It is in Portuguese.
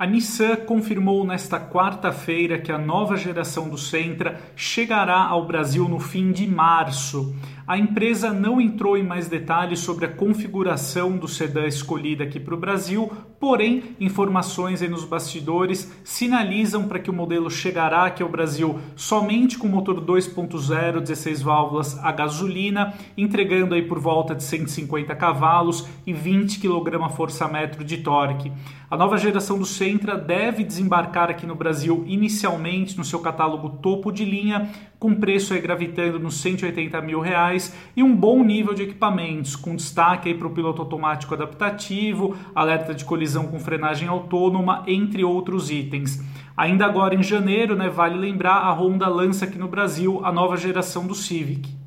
A Nissan confirmou nesta quarta-feira que a nova geração do Sentra chegará ao Brasil no fim de março. A empresa não entrou em mais detalhes sobre a configuração do sedã escolhida aqui para o Brasil, porém, informações nos bastidores sinalizam para que o modelo chegará aqui ao Brasil somente com motor 2.0, 16 válvulas a gasolina, entregando aí por volta de 150 cavalos e 20 kgfm de torque. A nova geração do Sentra deve desembarcar aqui no Brasil inicialmente no seu catálogo topo de linha, com preço aí gravitando nos 180 mil reais e um bom nível de equipamentos, com destaque para o piloto automático adaptativo, alerta de colisão com frenagem autônoma, entre outros itens. Ainda agora em janeiro, né, vale lembrar, a Honda lança aqui no Brasil a nova geração do Civic.